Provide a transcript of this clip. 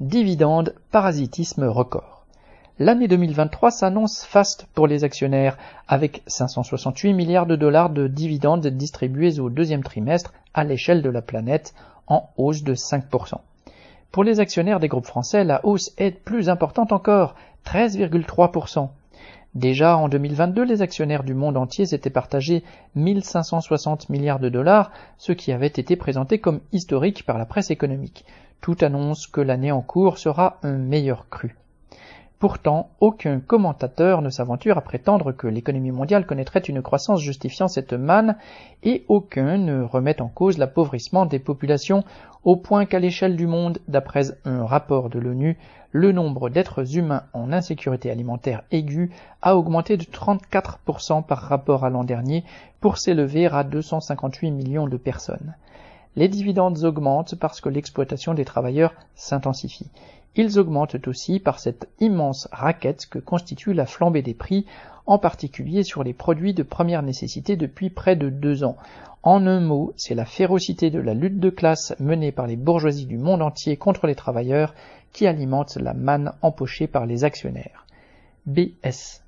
Dividendes, parasitisme record. L'année 2023 s'annonce faste pour les actionnaires, avec 568 milliards de dollars de dividendes distribués au deuxième trimestre à l'échelle de la planète, en hausse de 5%. Pour les actionnaires des groupes français, la hausse est plus importante encore, 13,3%. Déjà en 2022, les actionnaires du monde entier s'étaient partagés 1560 milliards de dollars, ce qui avait été présenté comme historique par la presse économique. Tout annonce que l'année en cours sera un meilleur cru. Pourtant, aucun commentateur ne s'aventure à prétendre que l'économie mondiale connaîtrait une croissance justifiant cette manne, et aucun ne remet en cause l'appauvrissement des populations au point qu'à l'échelle du monde, d'après un rapport de l'ONU, le nombre d'êtres humains en insécurité alimentaire aiguë a augmenté de 34% par rapport à l'an dernier pour s'élever à 258 millions de personnes. Les dividendes augmentent parce que l'exploitation des travailleurs s'intensifie. Ils augmentent aussi par cette immense raquette que constitue la flambée des prix, en particulier sur les produits de première nécessité depuis près de deux ans. En un mot, c'est la férocité de la lutte de classe menée par les bourgeoisies du monde entier contre les travailleurs qui alimente la manne empochée par les actionnaires. BS